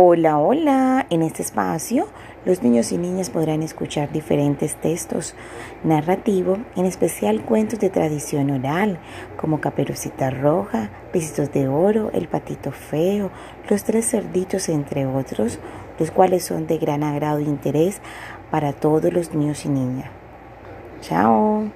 Hola, hola. En este espacio, los niños y niñas podrán escuchar diferentes textos narrativos, en especial cuentos de tradición oral, como Caperucita Roja, Pisitos de Oro, El Patito Feo, Los Tres Cerditos, entre otros, los cuales son de gran agrado e interés para todos los niños y niñas. Chao.